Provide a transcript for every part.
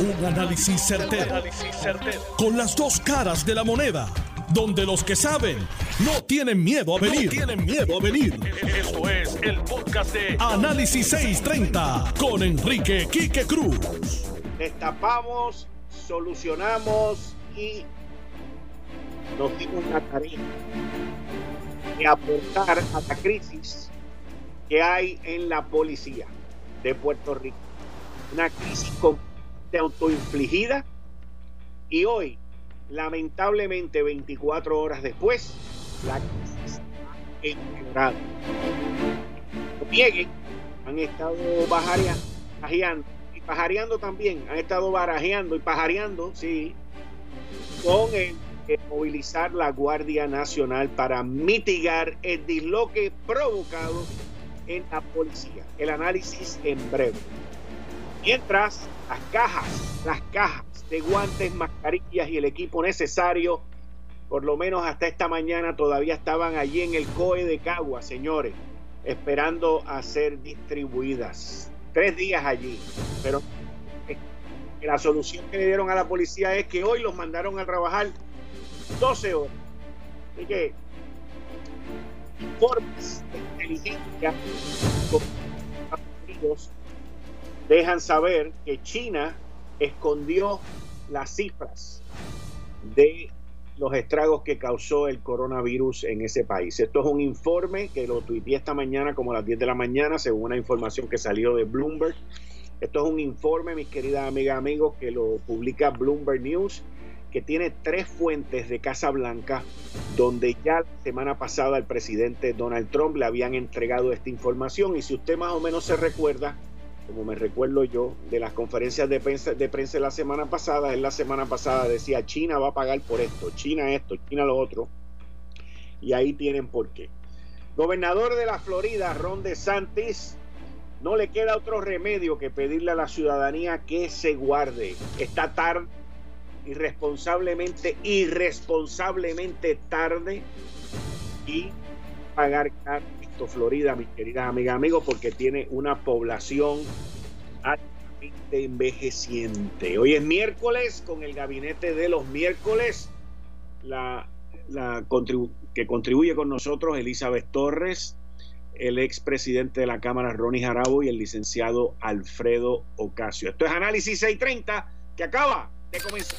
Un análisis certero, Con las dos caras de la moneda. Donde los que saben no tienen miedo a venir. tienen miedo a venir. Esto es el podcast de Análisis 630 con Enrique Quique Cruz. Destapamos, solucionamos y nos dimos la tarea de aportar a la crisis que hay en la policía de Puerto Rico. Una crisis autoinfligida y hoy, lamentablemente 24 horas después, la crisis ha empeorado. Nieguen, han estado bajareando y pajareando también, han estado barajeando y pajareando, sí, con el movilizar la Guardia Nacional para mitigar el disloque provocado en la policía. El análisis en breve. Mientras las cajas, las cajas de guantes, mascarillas y el equipo necesario, por lo menos hasta esta mañana todavía estaban allí en el COE de Cagua, señores, esperando a ser distribuidas. Tres días allí, pero la solución que le dieron a la policía es que hoy los mandaron a trabajar 12 horas. Así que informes de inteligencia dejan saber que China escondió las cifras de los estragos que causó el coronavirus en ese país. Esto es un informe que lo tuiteé esta mañana como a las 10 de la mañana, según una información que salió de Bloomberg. Esto es un informe, mis queridas amigas amigos, que lo publica Bloomberg News que tiene tres fuentes de Casa Blanca, donde ya la semana pasada el presidente Donald Trump le habían entregado esta información. Y si usted más o menos se recuerda, como me recuerdo yo, de las conferencias de prensa de, prensa la semana pasada, en la semana pasada decía China va a pagar por esto, China esto, China lo otro. Y ahí tienen por qué. Gobernador de la Florida, Ron DeSantis, no le queda otro remedio que pedirle a la ciudadanía que se guarde. Está tarde irresponsablemente, irresponsablemente tarde y pagar Florida, mis queridas amigas amigos, porque tiene una población altamente envejeciente. Hoy es miércoles con el gabinete de los miércoles, la que contribuye con nosotros Elizabeth Torres, el expresidente de la Cámara Ronnie Jarabo y el licenciado Alfredo Ocasio. Esto es Análisis 630 que acaba de comenzar.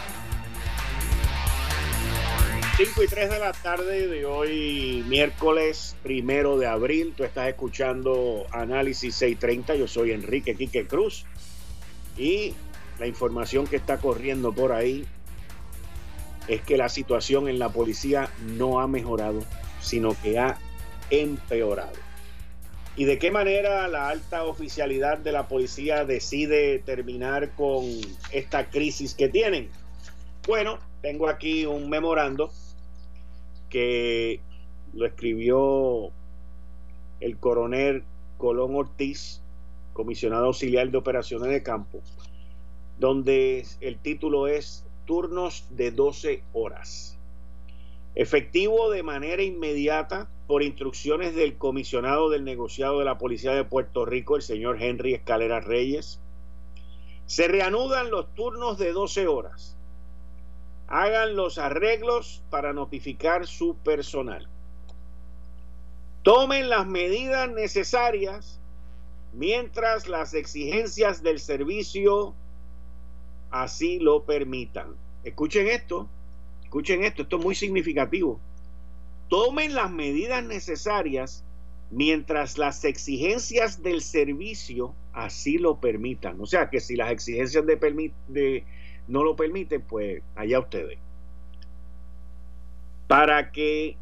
5 y 3 de la tarde de hoy, miércoles primero de abril. Tú estás escuchando Análisis 630. Yo soy Enrique Quique Cruz. Y la información que está corriendo por ahí es que la situación en la policía no ha mejorado, sino que ha empeorado. ¿Y de qué manera la alta oficialidad de la policía decide terminar con esta crisis que tienen? Bueno, tengo aquí un memorando que lo escribió el coronel Colón Ortiz, comisionado auxiliar de operaciones de campo, donde el título es Turnos de 12 horas. Efectivo de manera inmediata por instrucciones del comisionado del negociado de la Policía de Puerto Rico, el señor Henry Escalera Reyes, se reanudan los turnos de 12 horas hagan los arreglos para notificar su personal. Tomen las medidas necesarias mientras las exigencias del servicio así lo permitan. Escuchen esto, escuchen esto, esto es muy significativo. Tomen las medidas necesarias mientras las exigencias del servicio así lo permitan. O sea que si las exigencias de, de no lo permiten, pues allá ustedes. Para que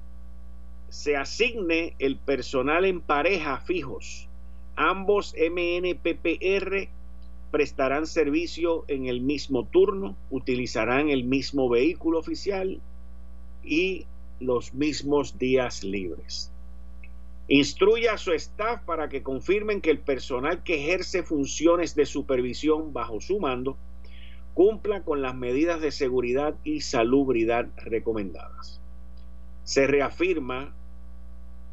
se asigne el personal en pareja fijos. Ambos MNPPR prestarán servicio en el mismo turno, utilizarán el mismo vehículo oficial y los mismos días libres. Instruye a su staff para que confirmen que el personal que ejerce funciones de supervisión bajo su mando cumpla con las medidas de seguridad y salubridad recomendadas. Se reafirma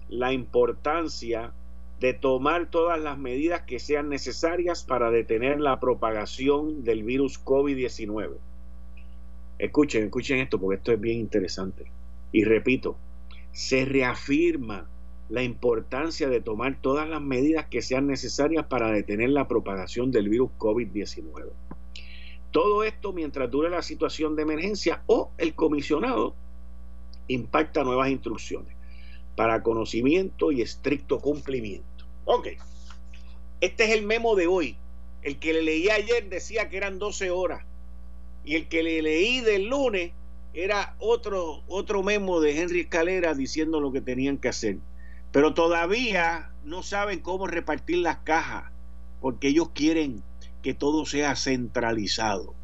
la importancia de tomar todas las medidas que sean necesarias para detener la propagación del virus COVID-19. Escuchen, escuchen esto porque esto es bien interesante. Y repito, se reafirma la importancia de tomar todas las medidas que sean necesarias para detener la propagación del virus COVID-19. Todo esto mientras dure la situación de emergencia o el comisionado impacta nuevas instrucciones para conocimiento y estricto cumplimiento. Ok, este es el memo de hoy. El que le leí ayer decía que eran 12 horas y el que le leí del lunes era otro, otro memo de Henry Escalera diciendo lo que tenían que hacer. Pero todavía no saben cómo repartir las cajas porque ellos quieren que todo sea centralizado.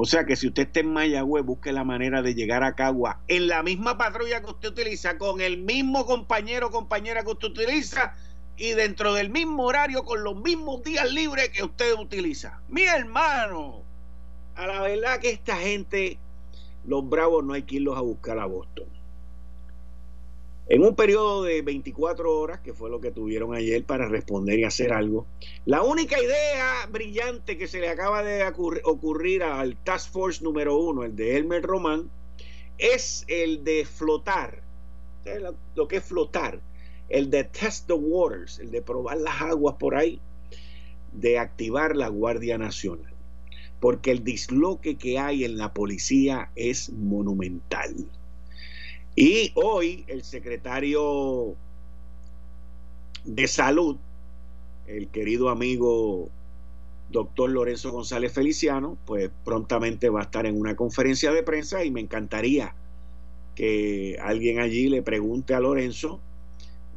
O sea que si usted está en Mayagüez, busque la manera de llegar a Cagua en la misma patrulla que usted utiliza, con el mismo compañero o compañera que usted utiliza y dentro del mismo horario con los mismos días libres que usted utiliza. Mi hermano, a la verdad que esta gente, los bravos no hay que irlos a buscar a Boston. En un periodo de 24 horas, que fue lo que tuvieron ayer para responder y hacer algo, la única idea brillante que se le acaba de ocurrir al Task Force número uno, el de Elmer Román, es el de flotar, lo que es flotar, el de test the waters, el de probar las aguas por ahí, de activar la Guardia Nacional, porque el disloque que hay en la policía es monumental y hoy el secretario de salud, el querido amigo doctor Lorenzo González Feliciano, pues prontamente va a estar en una conferencia de prensa y me encantaría que alguien allí le pregunte a Lorenzo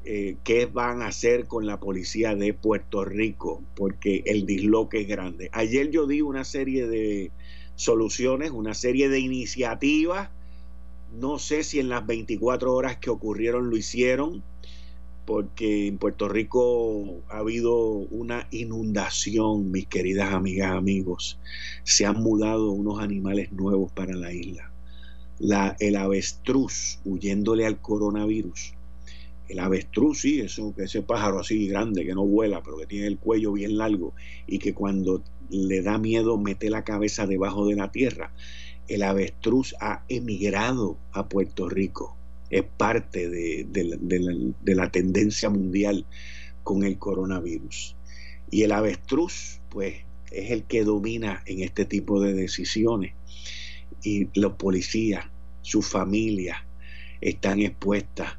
eh, qué van a hacer con la policía de Puerto Rico, porque el disloque es grande. Ayer yo di una serie de soluciones, una serie de iniciativas no sé si en las 24 horas que ocurrieron lo hicieron, porque en Puerto Rico ha habido una inundación, mis queridas amigas, amigos. Se han mudado unos animales nuevos para la isla. La, el avestruz huyéndole al coronavirus. El avestruz, sí, eso, ese pájaro así grande que no vuela, pero que tiene el cuello bien largo y que cuando le da miedo mete la cabeza debajo de la tierra el avestruz ha emigrado a Puerto Rico. Es parte de, la, tendencia mundial con el coronavirus. Y el avestruz, pues, es el que domina en este tipo de decisiones. Y los policías, su familia, están expuestas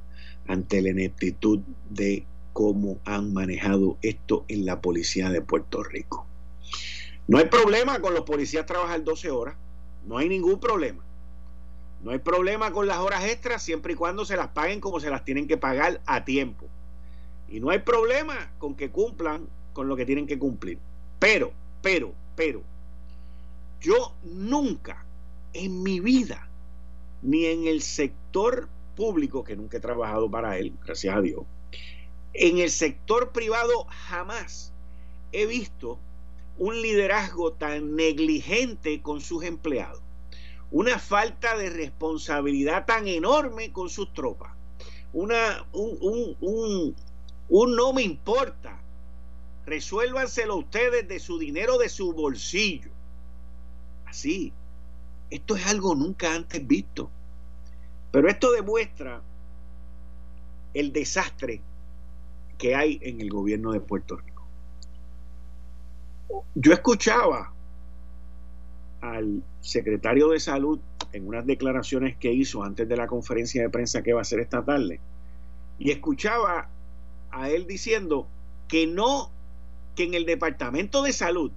ante la ineptitud de cómo han manejado esto en la policía de Puerto Rico. No hay problema con los policías trabajar 12 horas. No hay ningún problema. No hay problema con las horas extras siempre y cuando se las paguen como se las tienen que pagar a tiempo. Y no hay problema con que cumplan con lo que tienen que cumplir. Pero, pero, pero, yo nunca en mi vida, ni en el sector público, que nunca he trabajado para él, gracias a Dios, en el sector privado jamás he visto un liderazgo tan negligente con sus empleados, una falta de responsabilidad tan enorme con sus tropas, una, un, un, un, no me importa, resuélvanselo ustedes de su dinero, de su bolsillo. Así, esto es algo nunca antes visto. Pero esto demuestra el desastre que hay en el gobierno de Puerto Rico yo escuchaba al secretario de salud en unas declaraciones que hizo antes de la conferencia de prensa que va a ser esta tarde, y escuchaba a él diciendo que no, que en el departamento de salud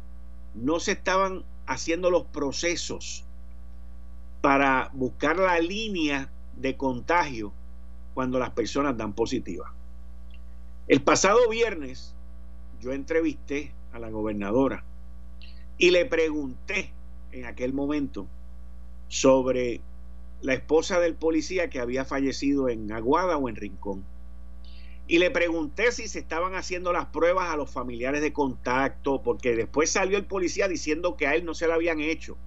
no se estaban haciendo los procesos para buscar la línea de contagio cuando las personas dan positiva. El pasado viernes yo entrevisté a la gobernadora y le pregunté en aquel momento sobre la esposa del policía que había fallecido en Aguada o en Rincón. Y le pregunté si se estaban haciendo las pruebas a los familiares de contacto, porque después salió el policía diciendo que a él no se lo habían hecho.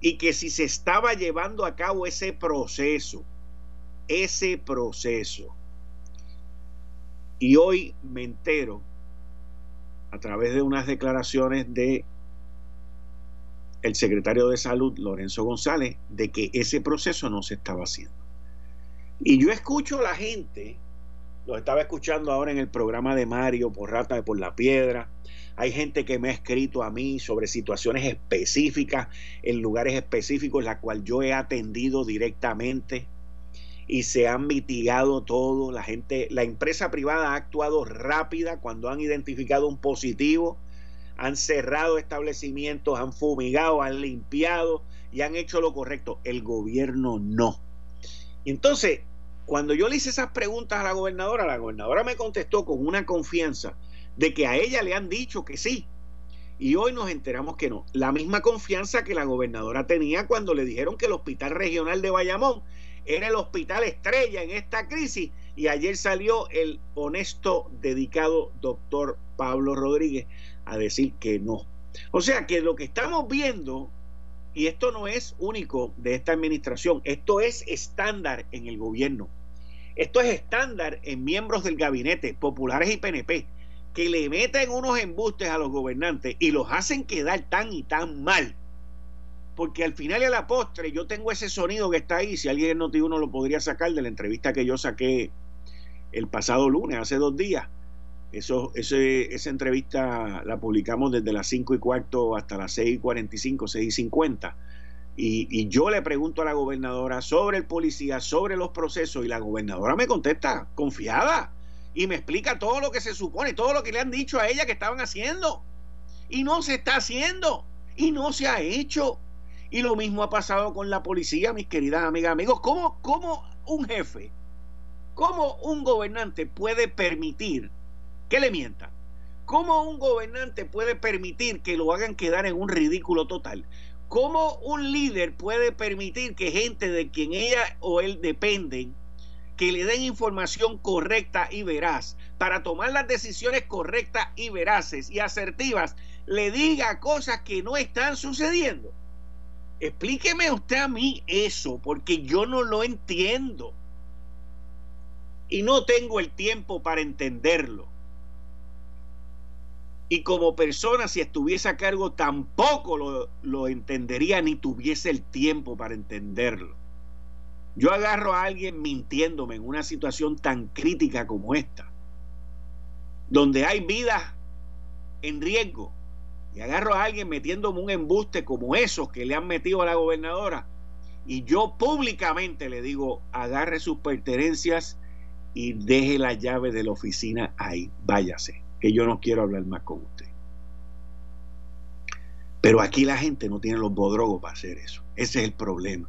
Y que si se estaba llevando a cabo ese proceso, ese proceso. Y hoy me entero, a través de unas declaraciones de el secretario de Salud, Lorenzo González, de que ese proceso no se estaba haciendo. Y yo escucho a la gente, lo estaba escuchando ahora en el programa de Mario por Rata de por la Piedra. Hay gente que me ha escrito a mí sobre situaciones específicas en lugares específicos, la cual yo he atendido directamente y se han mitigado todo. La gente, la empresa privada ha actuado rápida cuando han identificado un positivo han cerrado establecimientos, han fumigado, han limpiado y han hecho lo correcto. El gobierno no. Y entonces, cuando yo le hice esas preguntas a la gobernadora, la gobernadora me contestó con una confianza de que a ella le han dicho que sí. Y hoy nos enteramos que no. La misma confianza que la gobernadora tenía cuando le dijeron que el Hospital Regional de Bayamón era el hospital estrella en esta crisis. Y ayer salió el honesto, dedicado doctor Pablo Rodríguez a decir que no. O sea que lo que estamos viendo, y esto no es único de esta administración, esto es estándar en el gobierno. Esto es estándar en miembros del gabinete, populares y PNP, que le meten unos embustes a los gobernantes y los hacen quedar tan y tan mal. Porque al final y a la postre yo tengo ese sonido que está ahí, si alguien en noti lo podría sacar de la entrevista que yo saqué el pasado lunes, hace dos días, eso, esa entrevista la publicamos desde las 5 y cuarto hasta las 6 y 45, 6 y 50. Y, y, yo le pregunto a la gobernadora sobre el policía, sobre los procesos, y la gobernadora me contesta confiada y me explica todo lo que se supone, todo lo que le han dicho a ella que estaban haciendo. Y no se está haciendo, y no se ha hecho. Y lo mismo ha pasado con la policía, mis queridas amigas, amigos. ¿Cómo, cómo un jefe, cómo un gobernante puede permitir que le mientan. ¿Cómo un gobernante puede permitir que lo hagan quedar en un ridículo total? ¿Cómo un líder puede permitir que gente de quien ella o él dependen, que le den información correcta y veraz para tomar las decisiones correctas y veraces y asertivas, le diga cosas que no están sucediendo? Explíqueme usted a mí eso, porque yo no lo entiendo. Y no tengo el tiempo para entenderlo. Y como persona, si estuviese a cargo, tampoco lo, lo entendería ni tuviese el tiempo para entenderlo. Yo agarro a alguien mintiéndome en una situación tan crítica como esta, donde hay vidas en riesgo, y agarro a alguien metiéndome un embuste como esos que le han metido a la gobernadora, y yo públicamente le digo, agarre sus pertenencias y deje la llave de la oficina ahí, váyase que yo no quiero hablar más con usted. Pero aquí la gente no tiene los bodrogos para hacer eso. Ese es el problema.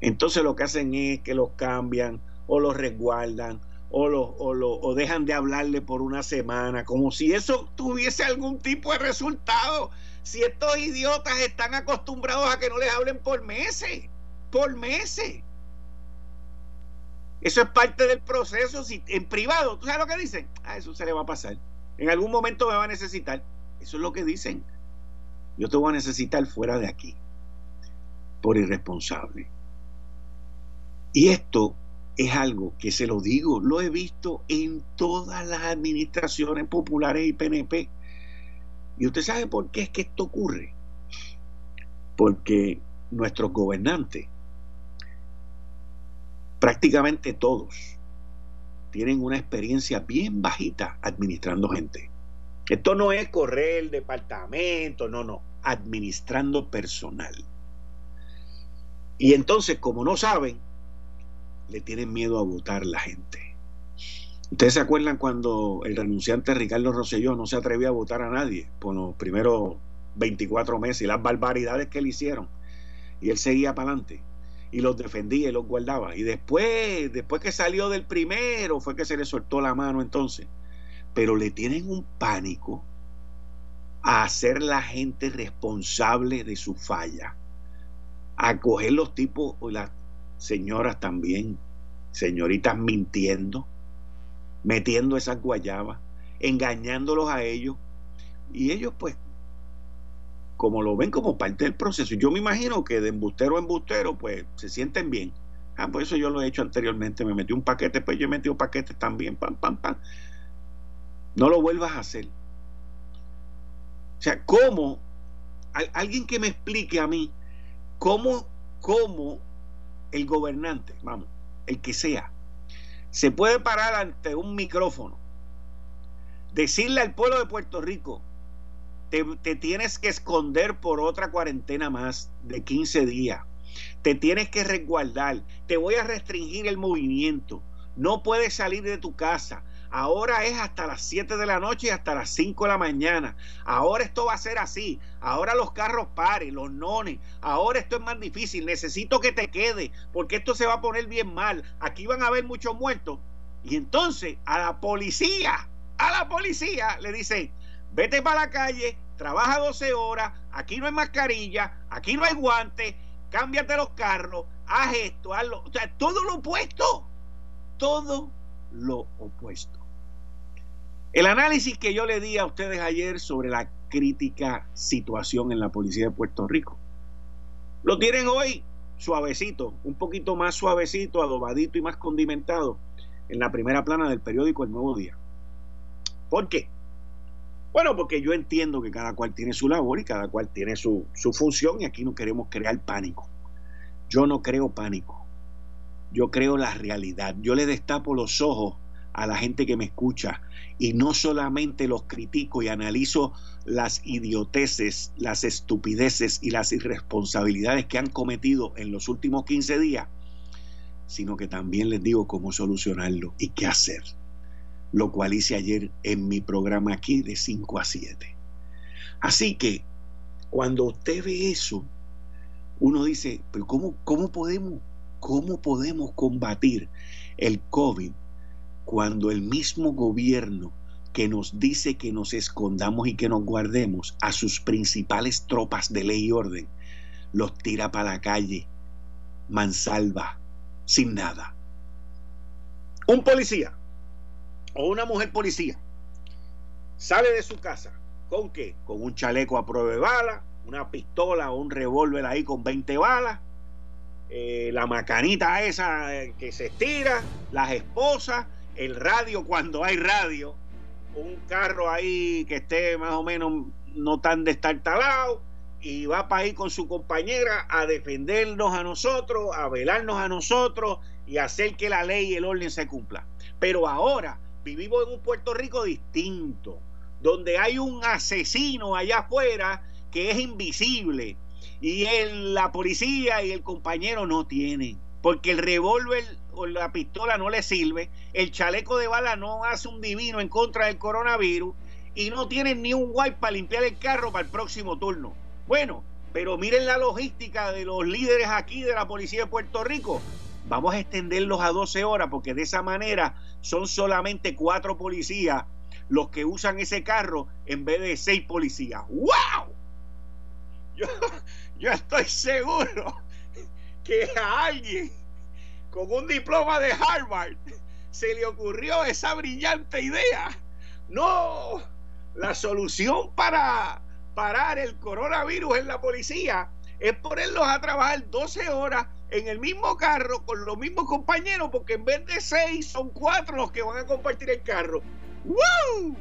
Entonces lo que hacen es que los cambian o los resguardan o, los, o, o dejan de hablarle por una semana, como si eso tuviese algún tipo de resultado. Si estos idiotas están acostumbrados a que no les hablen por meses, por meses. Eso es parte del proceso. Si, en privado, ¿tú sabes lo que dicen? Ah, eso se le va a pasar. En algún momento me va a necesitar. Eso es lo que dicen. Yo te voy a necesitar fuera de aquí. Por irresponsable. Y esto es algo que se lo digo, lo he visto en todas las administraciones populares y PNP. Y usted sabe por qué es que esto ocurre. Porque nuestros gobernantes, prácticamente todos, tienen una experiencia bien bajita administrando gente. Esto no es correr el departamento, no, no, administrando personal. Y entonces, como no saben, le tienen miedo a votar la gente. Ustedes se acuerdan cuando el renunciante Ricardo Rosselló no se atrevió a votar a nadie por los primeros 24 meses y las barbaridades que le hicieron. Y él seguía para adelante. y los defendía y los guardaba. Y después, después que salió del primero, fue que se le soltó la mano entonces. Pero le tienen un pánico a hacer la gente responsable de su falla, a coger los tipos o las señoras también, señoritas mintiendo, metiendo esas guayabas, engañándolos a ellos. Y ellos pues como lo ven como parte del proceso. Yo me imagino que de embustero a embustero, pues se sienten bien. Ah, pues eso yo lo he hecho anteriormente, me metí un paquete, pues yo he metido paquetes también, pam, pam, pam. No lo vuelvas a hacer. O sea, ¿cómo? Alguien que me explique a mí, ¿cómo, cómo el gobernante, vamos, el que sea, se puede parar ante un micrófono, decirle al pueblo de Puerto Rico, te, tienes que esconder por otra cuarentena más de 15 días. Te tienes que resguardar. Te voy a restringir el movimiento. No puedes salir de tu casa. Ahora es hasta las 7 de la noche y hasta las 5 de la mañana. Ahora esto va a ser así. Ahora los carros paren, los nones. Ahora esto es más difícil. Necesito que te quede porque esto se va a poner bien mal. Aquí van a haber muchos muertos. Y entonces a la policía, a la policía le dicen, vete para la calle, trabaja 12 horas, aquí no hay mascarilla, aquí no hay guantes, cámbiate los carros, haz esto, hazlo. O sea, todo lo opuesto. Todo lo opuesto. El análisis que yo le di a ustedes ayer sobre la crítica situación en la policía de Puerto Rico, lo tienen hoy suavecito, un poquito más suavecito, adobadito y más condimentado en la primera plana del periódico El Nuevo Día. ¿Por qué? Bueno, porque yo entiendo que cada cual tiene su labor y cada cual tiene su, función y aquí no queremos crear pánico. Yo no creo pánico. Yo creo la realidad. Yo le destapo los ojos a la gente que me escucha y no solamente los critico y analizo las idioteces, las estupideces y las irresponsabilidades que han cometido en los últimos 15 días, sino que también les digo cómo solucionarlo y qué hacer lo cual hice ayer en mi programa aquí de 5 a 7. Así que cuando usted ve eso, uno dice, pero ¿cómo, cómo, podemos, ¿cómo podemos combatir el COVID cuando el mismo gobierno que nos dice que nos escondamos y que nos guardemos a sus principales tropas de ley y orden, los tira para la calle, mansalva, sin nada? Un policía o una mujer policía sale de su casa, ¿con qué? Con un chaleco a prueba de bala, una pistola o un revólver ahí con 20 balas, eh, la macanita esa eh, que se estira, las esposas, el radio cuando hay radio, un carro ahí que esté más o menos no tan destartalado y va para ir con su compañera a defendernos a nosotros, a velarnos a nosotros y hacer que la ley y el orden se cumpla. Pero ahora vivimos en un Puerto Rico distinto, donde hay un asesino allá afuera que es invisible y la policía y el compañero no tienen, porque el revólver o la pistola no le sirve, el chaleco de bala no hace un divino en contra del coronavirus y no tienen ni un wipe para limpiar el carro para el próximo turno. Bueno, pero miren la logística de los líderes aquí de la policía de Puerto Rico. Vamos a extenderlos a 12 horas porque de esa manera son solamente cuatro policías los que usan ese carro en vez de seis policías. ¡Wow! Yo, yo estoy seguro que a alguien con un diploma de Harvard se le ocurrió esa brillante idea. No, la solución para parar el coronavirus en la policía es ponerlos a trabajar 12 horas en el mismo carro con los mismos compañeros, porque en vez de seis son cuatro los que van a compartir el carro. ¡Woo!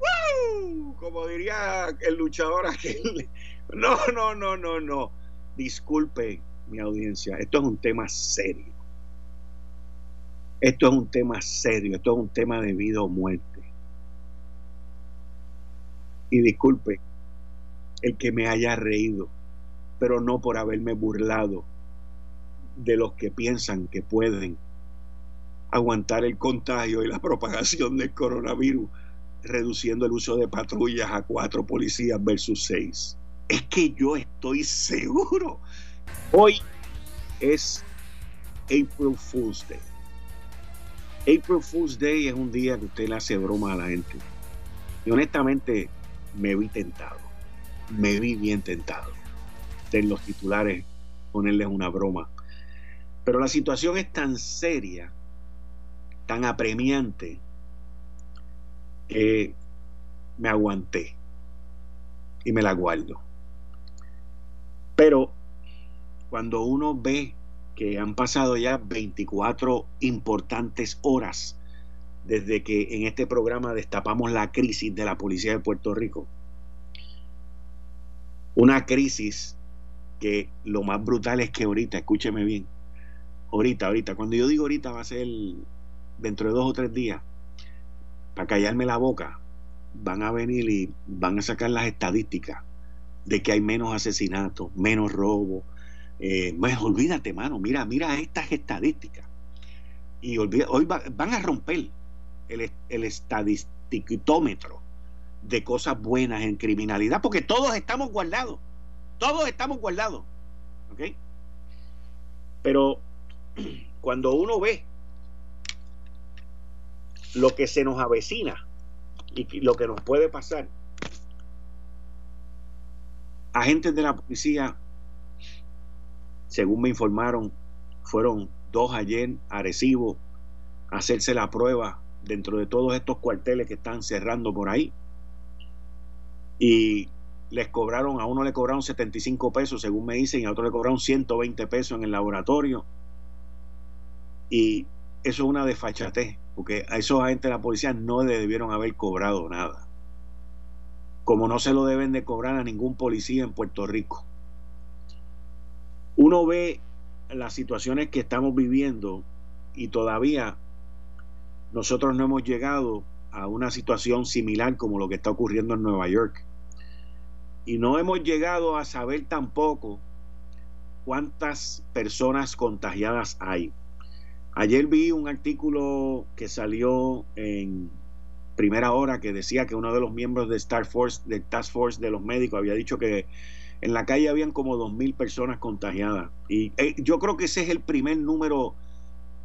¡Woo! Como diría el luchador aquel. No, no, no, no, no. Disculpe mi audiencia, esto es un tema serio. Esto es un tema serio, esto es un tema de vida o muerte. Y disculpe el que me haya reído, pero no por haberme burlado de los que piensan que pueden aguantar el contagio y la propagación del coronavirus, reduciendo el uso de patrullas a cuatro policías versus seis. Es que yo estoy seguro. Hoy es April Fool's Day. April Fool's Day es un día que usted le hace broma a la gente. Y honestamente me vi tentado. Me vi bien tentado. De los titulares ponerles una broma. Pero la situación es tan seria, tan apremiante, que me aguanté y me la guardo. Pero cuando uno ve que han pasado ya 24 importantes horas desde que en este programa destapamos la crisis de la policía de Puerto Rico, una crisis que lo más brutal es que ahorita, escúcheme bien, ahorita, ahorita, cuando yo digo ahorita va a ser dentro de dos o tres días, para callarme la boca, van a venir y van a sacar las estadísticas de que hay menos asesinatos, menos robos. Eh, pues olvídate, mano, mira, mira estas estadísticas. Y hoy van a romper el, el de cosas buenas en criminalidad, porque todos estamos guardados, todos estamos guardados. ¿Ok? Pero cuando uno ve lo que se nos avecina y lo que nos puede pasar, agentes de la policía, según me informaron, fueron dos ayer a Arecibo a hacerse la prueba dentro de todos estos cuarteles que están cerrando por ahí. Y les cobraron, a uno le cobraron 75 pesos, según me dicen, y a otro le cobraron 120 pesos en el laboratorio. Y eso es una desfachatez, porque a esos agentes de la policía no le debieron haber cobrado nada. Como no se lo deben de cobrar a ningún policía en Puerto Rico. Uno ve las situaciones que estamos viviendo y todavía nosotros no hemos llegado a una situación similar como lo que está ocurriendo en Nueva York. Y no hemos llegado a saber tampoco cuántas personas contagiadas hay. Ayer vi un artículo que salió en primera hora que decía que uno de los miembros de Star Force, del Task Force de los médicos, había dicho que en la calle habían como dos mil personas contagiadas. Y eh, yo creo que ese es el primer número,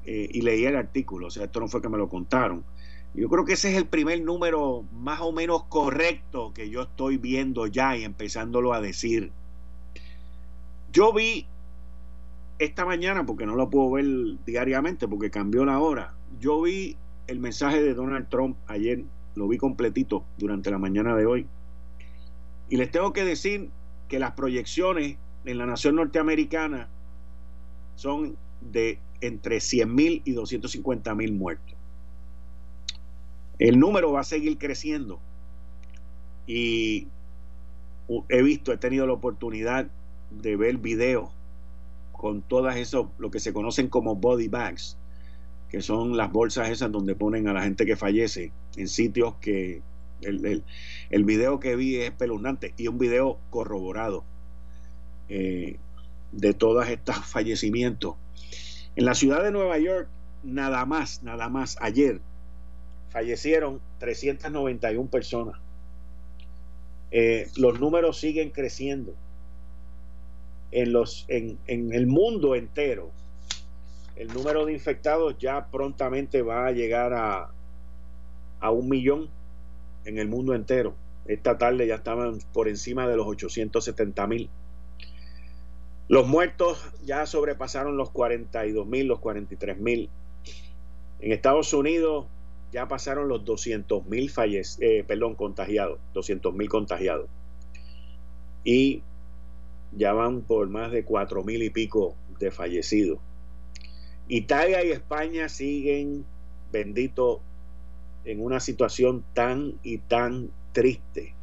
eh, y leí el artículo, o sea, esto no fue que me lo contaron. Yo creo que ese es el primer número más o menos correcto que yo estoy viendo ya y empezándolo a decir. Yo vi esta mañana, porque no lo puedo ver diariamente, porque cambió la hora, yo vi el mensaje de Donald Trump ayer, lo vi completito durante la mañana de hoy. Y les tengo que decir que las proyecciones en la nación norteamericana son de entre 100 mil y 250 mil muertos. El número va a seguir creciendo. Y he visto, he tenido la oportunidad de ver videos con todas eso, lo que se conocen como body bags, que son las bolsas esas donde ponen a la gente que fallece en sitios que el, el, video que vi es espeluznante y un video corroborado eh, de todos estos fallecimientos. En la ciudad de Nueva York, nada más, nada más, ayer fallecieron 391 personas. Eh, los números siguen creciendo en, los, en, en el mundo entero, el número de infectados ya prontamente va a llegar a, a un millón en el mundo entero. Esta tarde ya estaban por encima de los 870 mil. Los muertos ya sobrepasaron los 42 mil, los 43 mil. En Estados Unidos ya pasaron los 200 mil eh, perdón, contagiados, 200 mil contagiados. Y ya van por más de cuatro mil y pico de fallecidos. Italia y España siguen, bendito, en una situación tan y tan triste.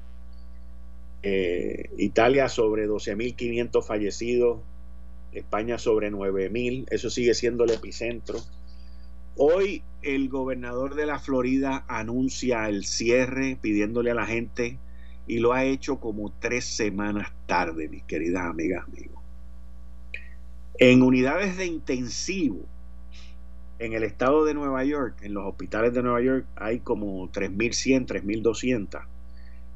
Eh, Italia sobre 12.500 fallecidos, España sobre 9.000, eso sigue siendo el epicentro. Hoy el gobernador de la Florida anuncia el cierre pidiéndole a la gente y lo ha hecho como tres semanas tarde, mis queridas amigas, amigos. En unidades de intensivo, en el estado de Nueva York, en los hospitales de Nueva York, hay como 3.100, 3.200.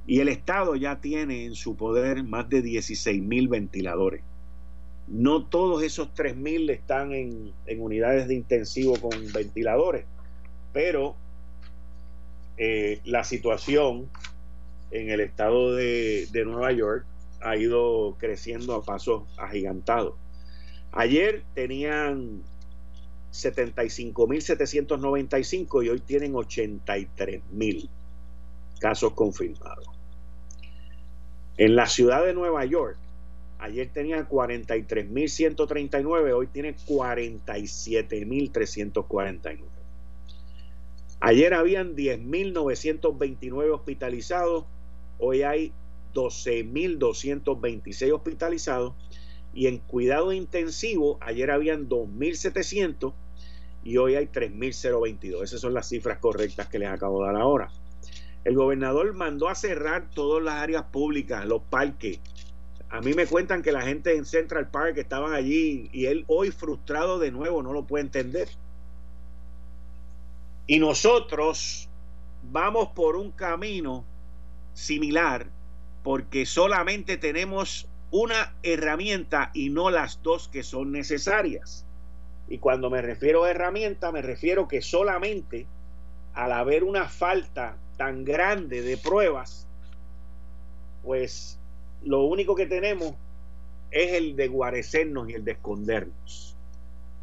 Y el estado ya tiene en su poder más de 16.000 ventiladores. No todos esos 3.000 están en, unidades de intensivo con ventiladores, pero eh, la situación en el estado de, de Nueva York ha ido creciendo a pasos agigantados. Ayer tenían 75.795 y hoy tienen 83.000 casos confirmados. En la ciudad de Nueva York, ayer tenían 43.139, hoy tiene 47.349. Ayer habían 10.929 hospitalizados, hoy hay 12.226 hospitalizados y en cuidado intensivo ayer habían 2.700 y hoy hay 3.022. Esas son las cifras correctas que les acabo de dar ahora. El gobernador mandó a cerrar todas las áreas públicas, los parques. A mí me cuentan que la gente en Central Park estaban allí y él hoy frustrado de nuevo no lo puede entender. Y nosotros vamos por un camino similar porque solamente tenemos una herramienta y no las dos que son necesarias. Y cuando me refiero a herramienta, me refiero que solamente al haber una falta tan grande de pruebas, pues lo único que tenemos es el de guarecernos y el de escondernos.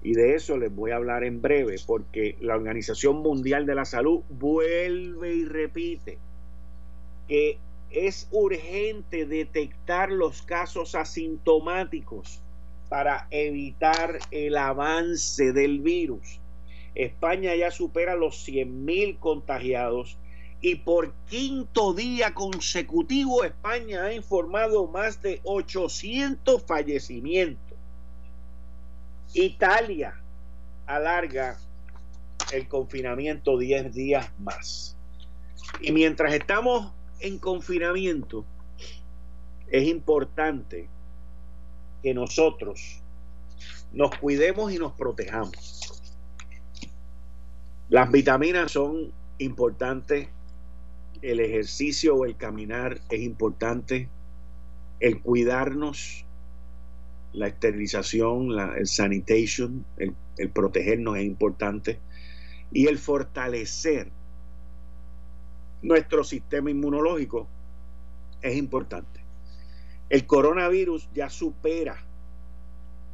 Y de eso les voy a hablar en breve, porque la Organización Mundial de la Salud vuelve y repite que es urgente detectar los casos asintomáticos para evitar el avance del virus. España ya supera los 100.000 contagiados y por quinto día consecutivo España ha informado más de 800 fallecimientos. Italia alarga el confinamiento 10 días más. Y mientras estamos en confinamiento, es importante que nosotros nos cuidemos y nos protejamos. Las vitaminas son importantes, el ejercicio o el caminar es importante, el cuidarnos, la esterilización, la, el sanitation, el, el protegernos es importante y el fortalecer nuestro sistema inmunológico es importante. El coronavirus ya supera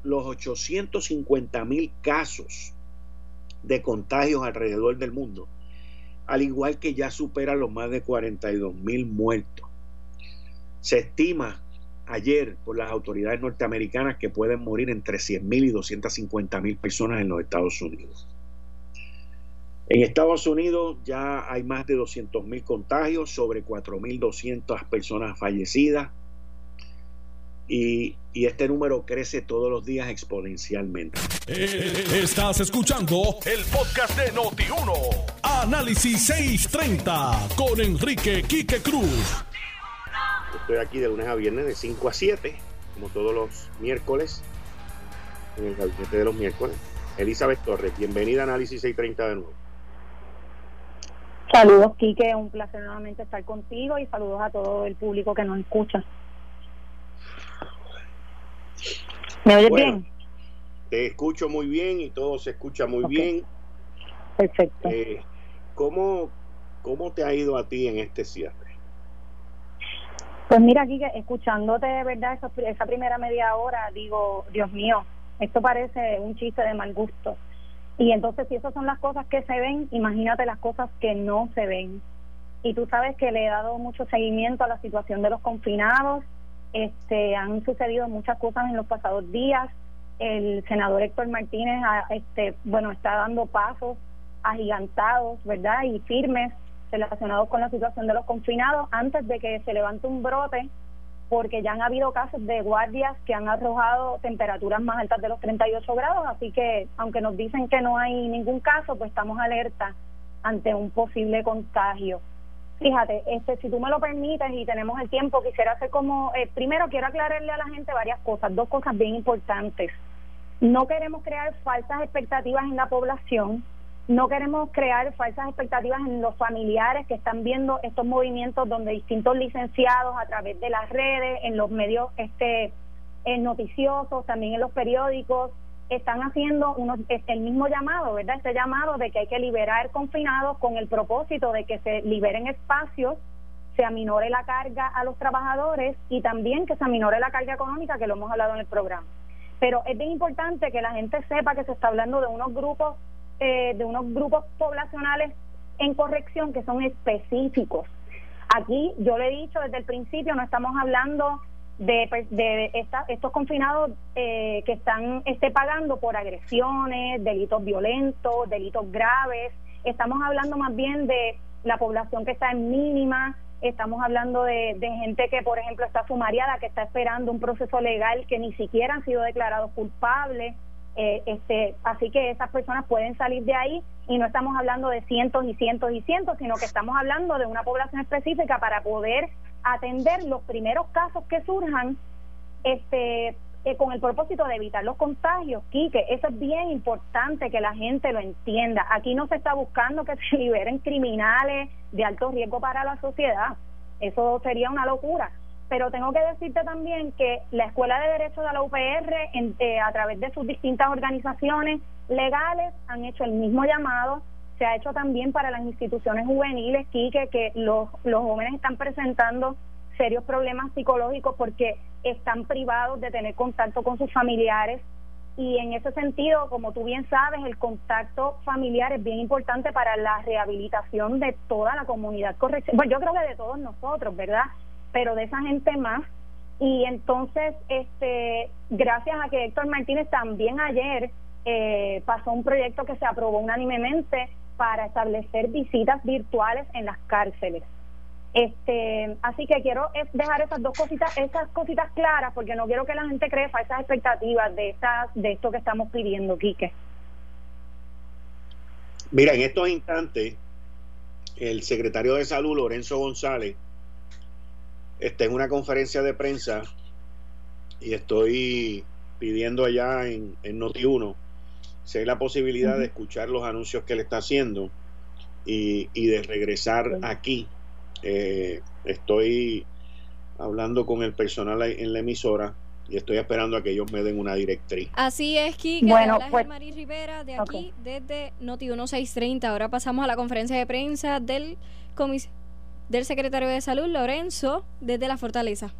los 850 mil casos de contagios alrededor del mundo, al igual que ya supera los más de 42 mil muertos. Se estima ayer por las autoridades norteamericanas que pueden morir entre 100 mil y 250 mil personas en los Estados Unidos. En Estados Unidos ya hay más de 200.000 contagios, sobre 4.200 personas fallecidas y, y, este número crece todos los días exponencialmente. Eh, estás escuchando el podcast de Noti1. Análisis 630 con Enrique Quique Cruz. Estoy aquí de lunes a viernes de 5 a 7, como todos los miércoles, en el gabinete de los miércoles. Elizabeth Torres, bienvenida a Análisis 630 de nuevo. Saludos, Quique, un placer nuevamente estar contigo y saludos a todo el público que nos escucha. ¿Me oyes bien? Te escucho muy bien y todo se escucha muy bien. Perfecto. Eh, ¿cómo, ¿Cómo te ha ido a ti en este cierre? Pues mira, Quique, escuchándote de verdad esa, esa primera media hora, digo, Dios mío, esto parece un chiste de mal gusto y entonces, si esas son las cosas que se ven, imagínate las cosas que no se ven. Y tú sabes que le he dado mucho seguimiento a la situación de los confinados. Este, han sucedido muchas cosas en los pasados días. El senador Héctor Martínez, este, bueno, está dando pasos agigantados, ¿verdad? Y firmes relacionados con la situación de los confinados antes de que se levante un brote porque ya han habido casos de guardias que han arrojado temperaturas más altas de los 38 grados, así que aunque nos dicen que no hay ningún caso, pues estamos alerta ante un posible contagio. Fíjate, este, si tú me lo permites y tenemos el tiempo, quisiera hacer como, eh, primero quiero aclararle a la gente varias cosas, dos cosas bien importantes. No queremos crear falsas expectativas en la población no queremos crear falsas expectativas en los familiares que están viendo estos movimientos donde distintos licenciados a través de las redes, en los medios este en noticiosos, también en los periódicos, están haciendo unos, el mismo llamado, ¿verdad? Este llamado de que hay que liberar confinados con el propósito de que se liberen espacios, se aminore la carga a los trabajadores y también que se aminore la carga económica, que lo hemos hablado en el programa. Pero es bien importante que la gente sepa que se está hablando de unos grupos, eh, de unos grupos poblacionales en corrección que son específicos. Aquí yo le he dicho desde el principio, no estamos hablando de, pues, de estos confinados eh, que están esté pagando por agresiones, delitos violentos, delitos graves. Estamos hablando más bien de la población que está en mínima, estamos hablando de, de, gente que, por ejemplo, está sumariada, que está esperando un proceso legal que ni siquiera han sido declarados culpables. Eh, este, así que esas personas pueden salir de ahí y no estamos hablando de cientos y cientos y cientos, sino que estamos hablando de una población específica para poder atender los primeros casos que surjan este eh, con el propósito de evitar los contagios, Quique, eso es bien importante que la gente lo entienda. Aquí no se está buscando que se liberen criminales de alto riesgo para la sociedad. Eso sería una locura. Pero tengo que decirte también que la Escuela de Derecho de la UPR, eh, a través de sus distintas organizaciones legales, han hecho el mismo llamado se ha hecho también para las instituciones juveniles, Quique, que los, los jóvenes están presentando serios problemas psicológicos porque están privados de tener contacto con sus familiares y en ese sentido, como tú bien sabes, el contacto familiar es bien importante para la rehabilitación de toda la comunidad corrección. Bueno, yo creo que de todos nosotros, ¿verdad? Pero de esa gente más. Y entonces, este, gracias a que Héctor Martínez también ayer eh, pasó un proyecto que se aprobó unánimemente para establecer visitas virtuales en las cárceles. Este, así que quiero dejar esas dos cositas, esas cositas claras, porque no quiero que la gente cree esas expectativas de estas, de esto que estamos pidiendo, Quique. Mira, en estos instantes, el secretario de Salud, Lorenzo González, está en una conferencia de prensa y estoy pidiendo allá en, en Noti1 si hay la posibilidad de escuchar los anuncios que él está haciendo y, de regresar aquí. Eh, estoy hablando con el personal en la emisora y estoy esperando a que ellos me den una directriz. Así es, Kike. Bueno, pues, María Rivera de aquí, desde Noti 1630. Ahora pasamos a la conferencia de prensa del, del secretario de Salud, Lorenzo, desde la Fortaleza.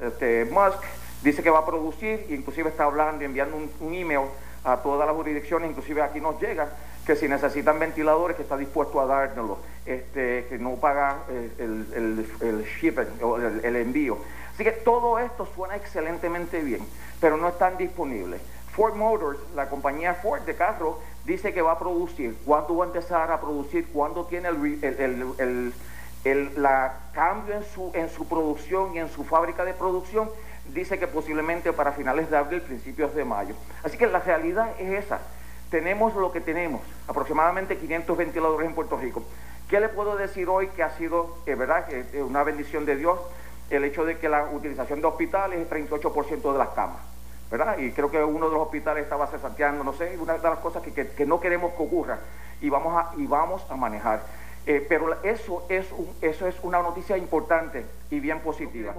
Este, Musk dice que va a producir, inclusive está hablando y enviando un, email a todas las jurisdicciones, inclusive aquí nos llega, que si necesitan ventiladores, que está dispuesto a dárnoslo, este, que no paga eh, el, el, el shipping o el, envío. Así que todo esto suena excelentemente bien, pero no están disponibles. Ford Motors, la compañía Ford de carro, dice que va a producir. ¿Cuándo va a empezar a producir? ¿Cuándo tiene el, cambio en su, en su producción y en su fábrica de producción? Dice que posiblemente para finales de abril, principios de mayo. Así que la realidad es esa. Tenemos lo que tenemos, aproximadamente 500 ventiladores en Puerto Rico. ¿Qué le puedo decir hoy que ha sido, eh, verdad, eh, una bendición de Dios el hecho de que la utilización de hospitales es 38% de las camas? ¿verdad? Y creo que uno de los hospitales estaba cesanteando, no sé, una de las cosas que, que, no queremos que ocurra y vamos a, y vamos a manejar. Eh, pero eso es, eso es una noticia importante y bien positiva.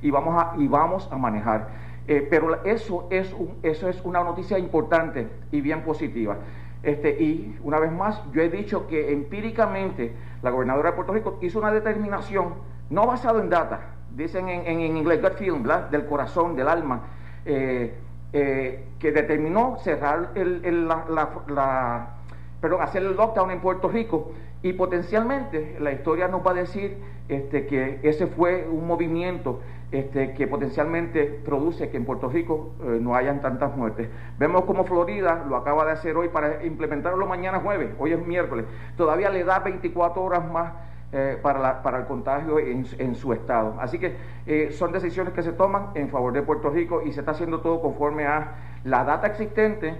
Y vamos a, y vamos a manejar. Eh, pero eso es, eso es una noticia importante y bien positiva. Este, y una vez más, yo he dicho que empíricamente la gobernadora de Puerto Rico hizo una determinación, no basado en data, dicen en, en, inglés gut feeling, del corazón, del alma, eh, eh, que determinó cerrar el, la, perdón, hacer el lockdown en Puerto Rico y potencialmente la historia nos va a decir este, que ese fue un movimiento este, que potencialmente produce que en Puerto Rico eh, no hayan tantas muertes. Vemos como Florida lo acaba de hacer hoy para implementarlo mañana jueves, hoy es miércoles, todavía le da 24 horas más eh, para, para, el contagio en, su estado. Así que eh, son decisiones que se toman en favor de Puerto Rico y se está haciendo todo conforme a la data existente,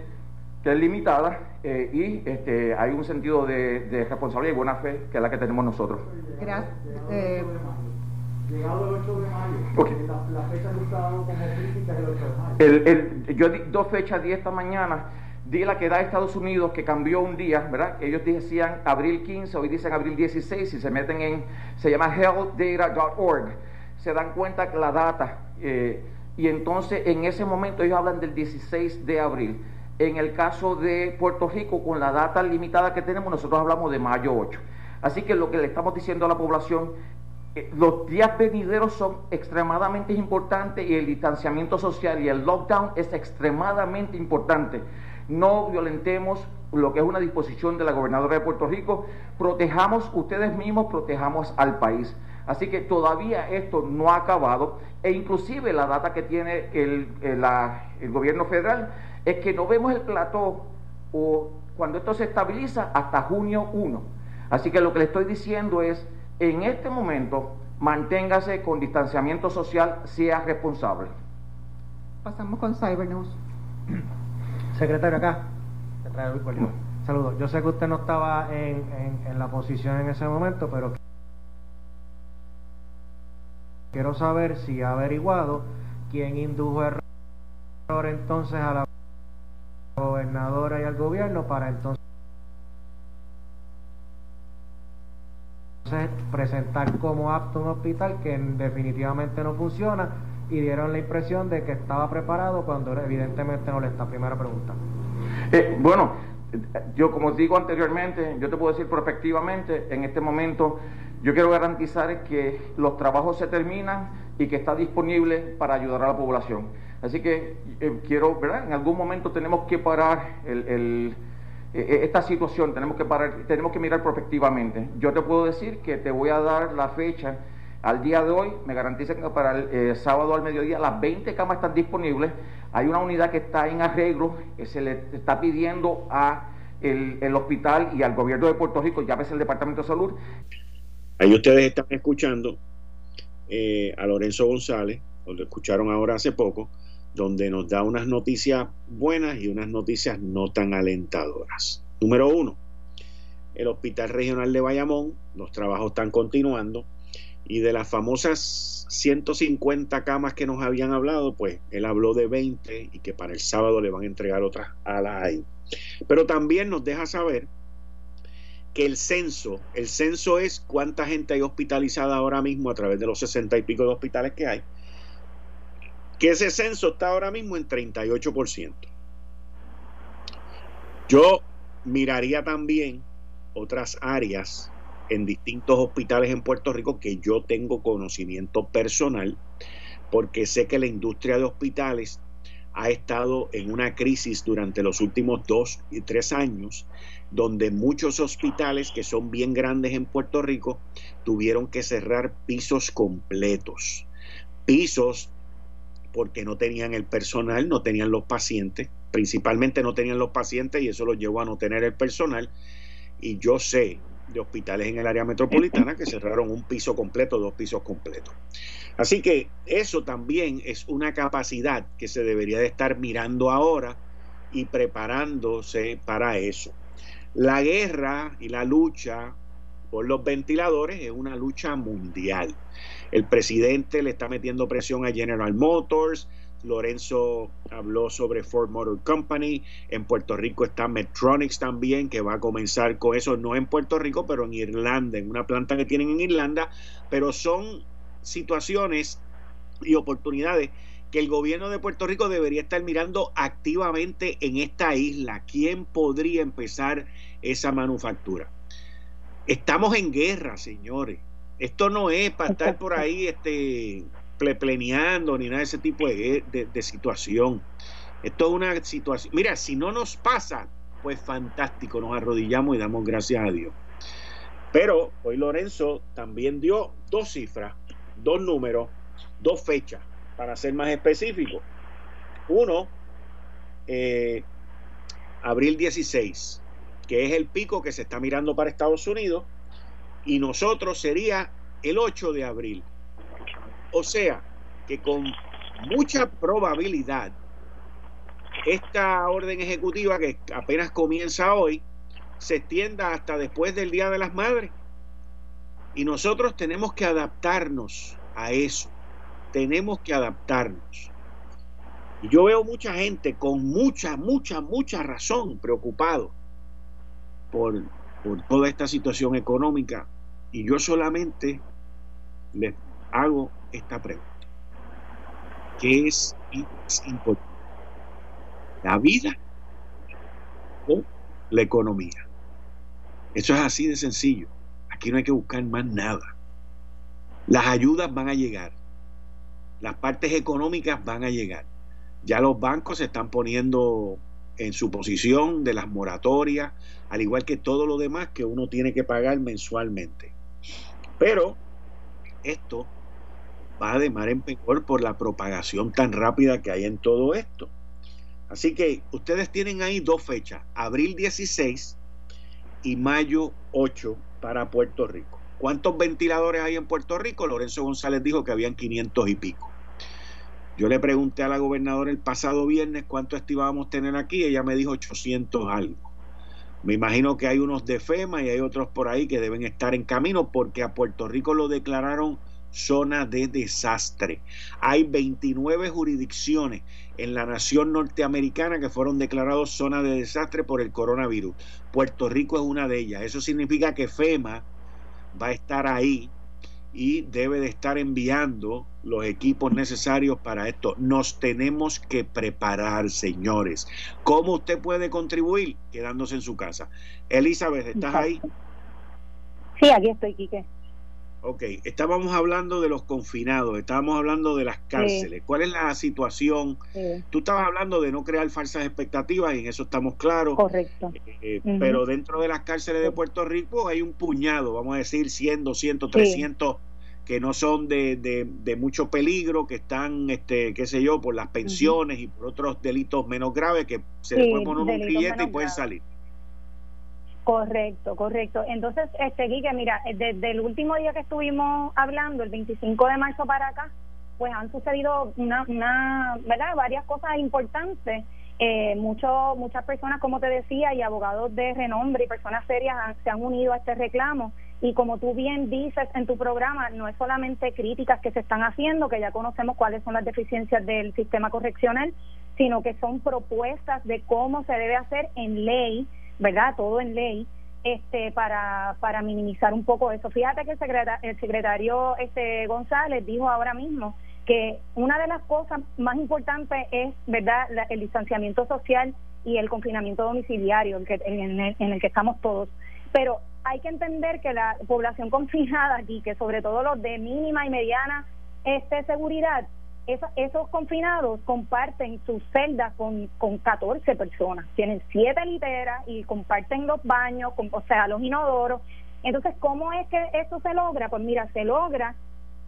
que es limitada, y este, hay un sentido de, responsabilidad y buena fe que es la que tenemos nosotros. Gracias. Llegado el 8 de mayo, la, fecha que como crítica es el 8 de mayo. yo di dos fechas, di esta mañana, di la que da Estados Unidos, que cambió un día, ¿verdad? Ellos decían abril 15, hoy dicen abril 16, si se meten en, se llama healthdata.org. se dan cuenta que la data, eh, y entonces en ese momento ellos hablan del 16 de abril. En el caso de Puerto Rico, con la data limitada que tenemos, nosotros hablamos de mayo 8. Así que lo que le estamos diciendo a la población, eh, los días venideros son extremadamente importantes y el distanciamiento social y el lockdown es extremadamente importante. No violentemos lo que es una disposición de la gobernadora de Puerto Rico, protejamos ustedes mismos, protejamos al país. Así que todavía esto no ha acabado e inclusive la data que tiene el, el gobierno federal es que no vemos el plató o cuando esto se estabiliza hasta junio 1. Así que lo que le estoy diciendo es, en este momento, manténgase con distanciamiento social, sea responsable. Pasamos con Cybernews. Secretario, acá. Saludos. Yo sé que usted no estaba en, en la posición en ese momento, pero quiero saber si ha averiguado quién indujo error entonces a la gobernadora y al gobierno para entonces presentar como apto un hospital que definitivamente no funciona y dieron la impresión de que estaba preparado cuando evidentemente no le está. Primera pregunta. Eh, bueno, yo como digo anteriormente, yo te puedo decir prospectivamente, en este momento yo quiero garantizar que los trabajos se terminan y que está disponible para ayudar a la población. Así que eh, quiero, ¿verdad? En algún momento tenemos que parar el, e, e, esta situación, tenemos que parar, tenemos que mirar prospectivamente. Yo te puedo decir que te voy a dar la fecha al día de hoy, me garantizan que para el eh, sábado al mediodía las 20 camas están disponibles. Hay una unidad que está en arreglo, que se le está pidiendo a el, hospital y al gobierno de Puerto Rico, ya ves el Departamento de Salud. Ahí ustedes están escuchando eh, a Lorenzo González, lo escucharon ahora hace poco, donde nos da unas noticias buenas y unas noticias no tan alentadoras. Número uno, el Hospital Regional de Bayamón, los trabajos están continuando y de las famosas 150 camas que nos habían hablado, pues él habló de 20 y que para el sábado le van a entregar otras alas ahí. Pero también nos deja saber que el censo, el censo es cuánta gente hay hospitalizada ahora mismo a través de los 60 y pico de hospitales que hay, que ese censo está ahora mismo en 38%. Yo miraría también otras áreas en distintos hospitales en Puerto Rico que yo tengo conocimiento personal, porque sé que la industria de hospitales ha estado en una crisis durante los últimos dos y tres años, donde muchos hospitales que son bien grandes en Puerto Rico tuvieron que cerrar pisos completos. Pisos porque no tenían el personal, no tenían los pacientes, principalmente no tenían los pacientes y eso los llevó a no tener el personal. Y yo sé de hospitales en el área metropolitana que cerraron un piso completo, dos pisos completos. Así que eso también es una capacidad que se debería de estar mirando ahora y preparándose para eso. La guerra y la lucha por los ventiladores es una lucha mundial. El presidente le está metiendo presión a General Motors, Lorenzo habló sobre Ford Motor Company. En Puerto Rico está Medtronics también, que va a comenzar con eso, no en Puerto Rico, pero en Irlanda, en una planta que tienen en Irlanda. Pero son situaciones y oportunidades que el gobierno de Puerto Rico debería estar mirando activamente en esta isla. ¿Quién podría empezar esa manufactura? Estamos en guerra, señores. Esto no es para estar por ahí este, plepleneando ni nada de ese tipo de, de, situación. Esto es una situación. Mira, si no nos pasa, pues fantástico, nos arrodillamos y damos gracias a Dios. Pero hoy Lorenzo también dio dos cifras, dos números, dos fechas, para ser más específico. Uno, eh, abril 16, que es el pico que se está mirando para Estados Unidos, y nosotros sería el 8 de abril. O sea, que con mucha probabilidad esta orden ejecutiva que apenas comienza hoy se extienda hasta después del Día de las Madres. Y nosotros tenemos que adaptarnos a eso. Tenemos que adaptarnos. Y yo veo mucha gente con mucha, mucha, mucha razón preocupado por, por toda esta situación económica. Y yo solamente les hago esta pregunta. ¿Qué es importante? ¿La vida o la economía? Eso es así de sencillo. Aquí no hay que buscar más nada. Las ayudas van a llegar. Las partes económicas van a llegar. Ya los bancos se están poniendo en su posición de las moratorias, al igual que todo lo demás que uno tiene que pagar mensualmente. Pero esto va de mar en peor por la propagación tan rápida que hay en todo esto. Así que ustedes tienen ahí dos fechas, abril 16 y mayo 8 para Puerto Rico. ¿Cuántos ventiladores hay en Puerto Rico? Lorenzo González dijo que habían 500 y pico. Yo le pregunté a la gobernadora el pasado viernes cuánto estimábamos tener aquí, ella me dijo 800 algo. Me imagino que hay unos de FEMA y hay otros por ahí que deben estar en camino porque a Puerto Rico lo declararon zona de desastre. Hay 29 jurisdicciones en la nación norteamericana que fueron declarados zona de desastre por el coronavirus. Puerto Rico es una de ellas. Eso significa que FEMA va a estar ahí y debe de estar enviando los equipos necesarios para esto. Nos tenemos que preparar, señores. ¿Cómo usted puede contribuir? Quedándose en su casa. Elizabeth, ¿estás ahí? Sí, aquí estoy, Quique. Ok, estábamos hablando de los confinados, estábamos hablando de las cárceles. ¿Cuál es la situación? Tú estabas hablando de no crear falsas expectativas y en eso estamos claros. Correcto. Eh, pero dentro de las cárceles de Puerto Rico hay un puñado, vamos a decir 100, 200, 300 que no son de, de, mucho peligro, que están, este, qué sé yo, por las pensiones y por otros delitos menos graves que se les puede poner un billete y pueden salir. Correcto, correcto. Entonces, este Guille, mira, eh, desde el último día que estuvimos hablando, el 25 de marzo para acá, pues han sucedido una, una ¿verdad? varias cosas importantes. Eh, mucho, muchas personas, como te decía, y abogados de renombre y personas serias se han unido a este reclamo. Y como tú bien dices en tu programa, no es solamente críticas que se están haciendo, que ya conocemos cuáles son las deficiencias del sistema correccional, sino que son propuestas de cómo se debe hacer en ley ¿verdad? Todo en ley este para para minimizar un poco eso. Fíjate que el secretario, el secretario este González dijo ahora mismo que una de las cosas más importantes es, ¿verdad?, el distanciamiento social y el confinamiento domiciliario en, el, en el que estamos todos. Pero hay que entender que la población confinada aquí, que sobre todo los de mínima y mediana este seguridad, esos confinados comparten sus celdas con, con 14 personas. Tienen siete literas y comparten los baños, con, o sea, los inodoros. Entonces, ¿cómo es que eso se logra? Pues mira, se logra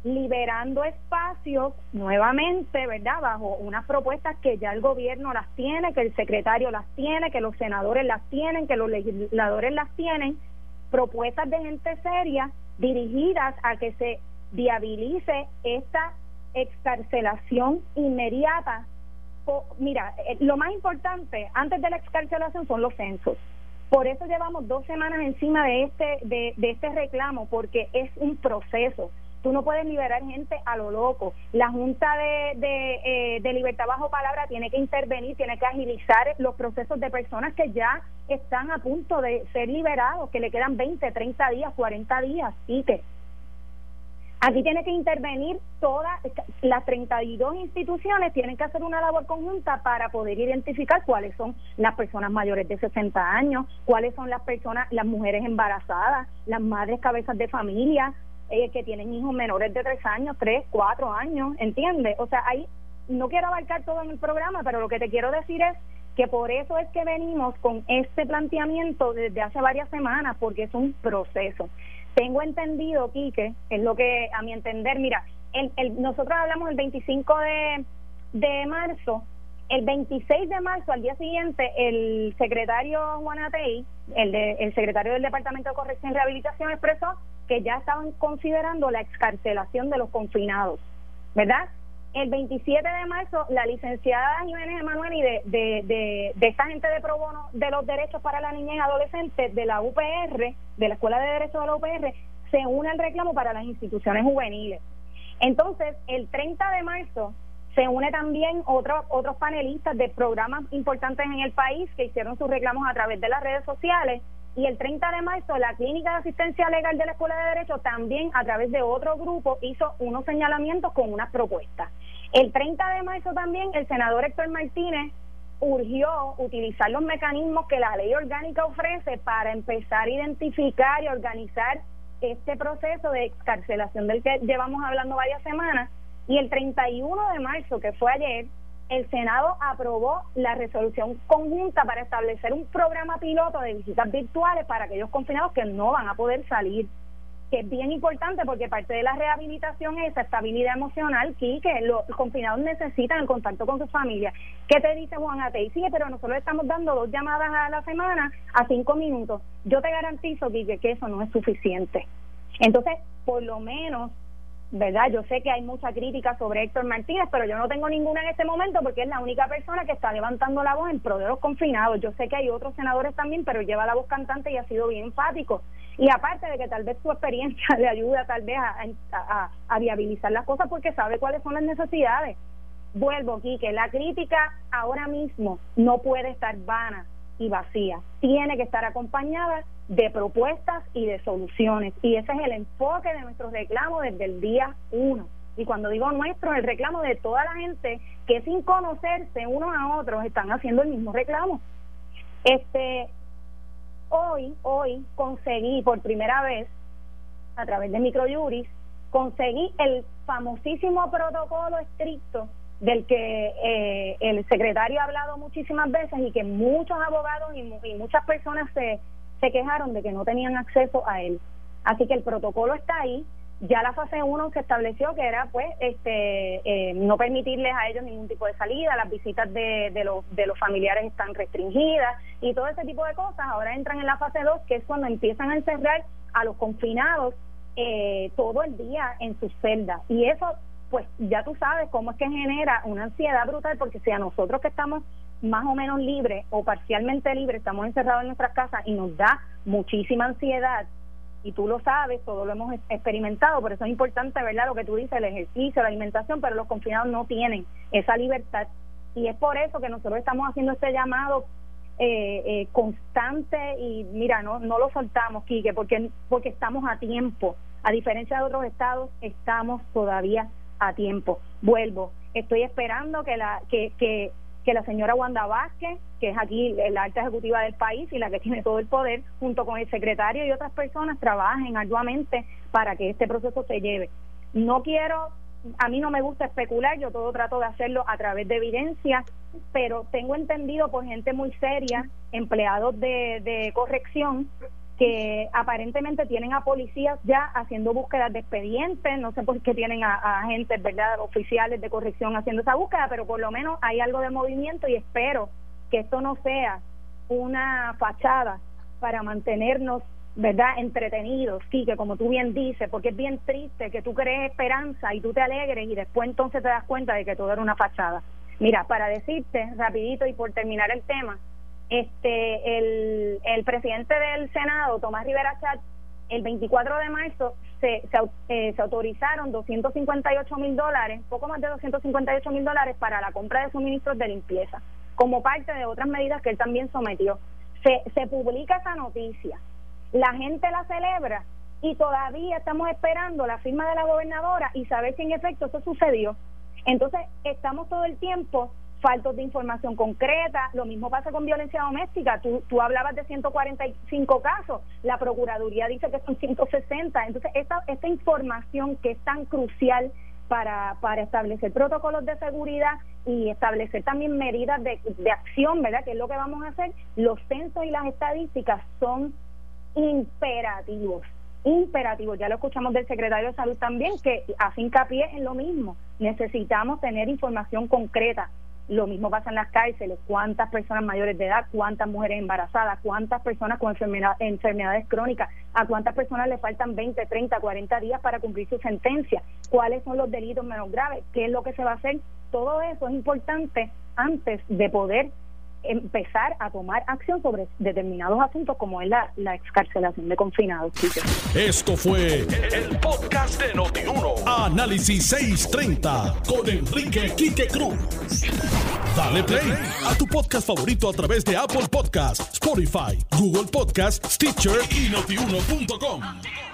liberando espacios nuevamente, ¿verdad? Bajo unas propuestas que ya el gobierno las tiene, que el secretario las tiene, que los senadores las tienen, que los legisladores las tienen, propuestas de gente seria dirigidas a que se viabilice esta excarcelación inmediata. mira, eh, lo más importante antes de la excarcelación son los censos. Por eso llevamos dos semanas encima de este, de, este reclamo, porque es un proceso. Tú no puedes liberar gente a lo loco. La Junta de, eh, de Libertad Bajo Palabra tiene que intervenir, tiene que agilizar los procesos de personas que ya están a punto de ser liberados, que le quedan 20, 30 días, 40 días. Y que Aquí tiene que intervenir todas las 32 instituciones, tienen que hacer una labor conjunta para poder identificar cuáles son las personas mayores de 60 años, cuáles son las personas, las mujeres embarazadas, las madres cabezas de familia, eh, que tienen hijos menores de 3 años, 3, 4 años, ¿entiendes? O sea, ahí no quiero abarcar todo en el programa, pero lo que te quiero decir es que por eso es que venimos con este planteamiento desde hace varias semanas, porque es un proceso. Tengo entendido, Quique, es lo que a mi entender, mira, el, nosotros hablamos el 25 de, de marzo, el 26 de marzo, al día siguiente, el secretario Juan Atei, el, de, el secretario del Departamento de Corrección y Rehabilitación, expresó que ya estaban considerando la excarcelación de los confinados, ¿verdad? el 27 de marzo, la licenciada Jiménez Emanuel y de, de, de, esta gente de pro bono de los derechos para la niña y adolescente de la UPR, de la Escuela de Derechos de la UPR, se une al reclamo para las instituciones juveniles. Entonces, el 30 de marzo se une también otros otros panelistas de programas importantes en el país que hicieron sus reclamos a través de las redes sociales Y el 30 de marzo, la Clínica de Asistencia Legal de la Escuela de Derecho también, a través de otro grupo, hizo unos señalamientos con unas propuestas. El 30 de marzo también, el senador Héctor Martínez urgió utilizar los mecanismos que la ley orgánica ofrece para empezar a identificar y organizar este proceso de excarcelación del que llevamos hablando varias semanas. Y el 31 de marzo, que fue ayer, el Senado aprobó la resolución conjunta para establecer un programa piloto de visitas virtuales para aquellos confinados que no van a poder salir que es bien importante porque parte de la rehabilitación es esa estabilidad emocional que los confinados necesitan el contacto con su familia. ¿Qué te dice Juan Ate? Sí, pero nosotros estamos dando dos llamadas a la semana a cinco minutos. Yo te garantizo, Guille, que eso no es suficiente. Entonces, por lo menos ¿verdad? Yo sé que hay mucha crítica sobre Héctor Martínez, pero yo no tengo ninguna en este momento porque es la única persona que está levantando la voz en pro de los confinados. Yo sé que hay otros senadores también, pero lleva la voz cantante y ha sido bien enfático. Y aparte de que tal vez su experiencia le ayuda tal vez a, a, viabilizar las cosas porque sabe cuáles son las necesidades. Vuelvo, aquí que la crítica ahora mismo no puede estar vana y vacía. Tiene que estar acompañada de propuestas y de soluciones. Y ese es el enfoque de nuestros reclamos desde el día uno. Y cuando digo nuestro, el reclamo de toda la gente que sin conocerse unos a otros están haciendo el mismo reclamo. Este, hoy, hoy conseguí por primera vez, a través de Microjuris, conseguí el famosísimo protocolo estricto del que eh, el secretario ha hablado muchísimas veces y que muchos abogados y, muchas personas se, se quejaron de que no tenían acceso a él. Así que el protocolo está ahí. Ya la fase 1 se estableció que era pues este eh, no permitirles a ellos ningún tipo de salida, las visitas de, los, de los familiares están restringidas y todo ese tipo de cosas. Ahora entran en la fase 2 que es cuando empiezan a encerrar a los confinados eh, todo el día en sus celdas. Y eso pues ya tú sabes cómo es que genera una ansiedad brutal, porque si a nosotros que estamos más o menos libres o parcialmente libres, estamos encerrados en nuestras casas y nos da muchísima ansiedad, y tú lo sabes, todo lo hemos experimentado, por eso es importante, ¿verdad? Lo que tú dices, el ejercicio, la alimentación, pero los confinados no tienen esa libertad. Y es por eso que nosotros estamos haciendo este llamado eh, eh, constante y mira, no, no lo soltamos, Quique, porque, porque estamos a tiempo. A diferencia de otros estados, estamos todavía a tiempo. Vuelvo, estoy esperando que la que, que, que la señora Wanda Vázquez, que es aquí la alta ejecutiva del país y la que tiene todo el poder, junto con el secretario y otras personas, trabajen arduamente para que este proceso se lleve. No quiero, a mí no me gusta especular, yo todo trato de hacerlo a través de evidencia, pero tengo entendido por gente muy seria, empleados de, de corrección, que aparentemente tienen a policías ya haciendo búsquedas de expedientes, no sé por qué tienen a, agentes, ¿verdad?, oficiales de corrección haciendo esa búsqueda, pero por lo menos hay algo de movimiento y espero que esto no sea una fachada para mantenernos, ¿verdad?, entretenidos, sí, que como tú bien dices, porque es bien triste que tú crees esperanza y tú te alegres y después entonces te das cuenta de que todo era una fachada. Mira, para decirte rapidito y por terminar el tema, este el, presidente del Senado, Tomás Rivera Chat, el 24 de marzo se, se, eh, se autorizaron 258 mil dólares, poco más de 258 mil dólares para la compra de suministros de limpieza, como parte de otras medidas que él también sometió. Se, se publica esa noticia, la gente la celebra y todavía estamos esperando la firma de la gobernadora y saber si en efecto eso sucedió. Entonces, estamos todo el tiempo faltos de información concreta. Lo mismo pasa con violencia doméstica. Tú, tú hablabas de 145 casos, la Procuraduría dice que son 160. Entonces, esta, esta información que es tan crucial para, para establecer protocolos de seguridad y establecer también medidas de, de acción, ¿verdad? Que es lo que vamos a hacer. Los censos y las estadísticas son imperativos imperativos. Ya lo escuchamos del secretario de Salud también, que hace hincapié en lo mismo. Necesitamos tener información concreta lo mismo pasa en las cárceles, cuántas personas mayores de edad, cuántas mujeres embarazadas, cuántas personas con enfermedades crónicas, a cuántas personas le faltan 20, 30, 40 días para cumplir su sentencia, cuáles son los delitos menos graves, qué es lo que se va a hacer. Todo eso es importante antes de poder empezar a tomar acción sobre determinados asuntos como es la, la excarcelación de confinados. Esto fue el, podcast de Notiuno. Análisis 630 con Enrique Quique Cruz. Dale play a tu podcast favorito a través de Apple Podcasts, Spotify, Google Podcasts, Stitcher y notiuno.com.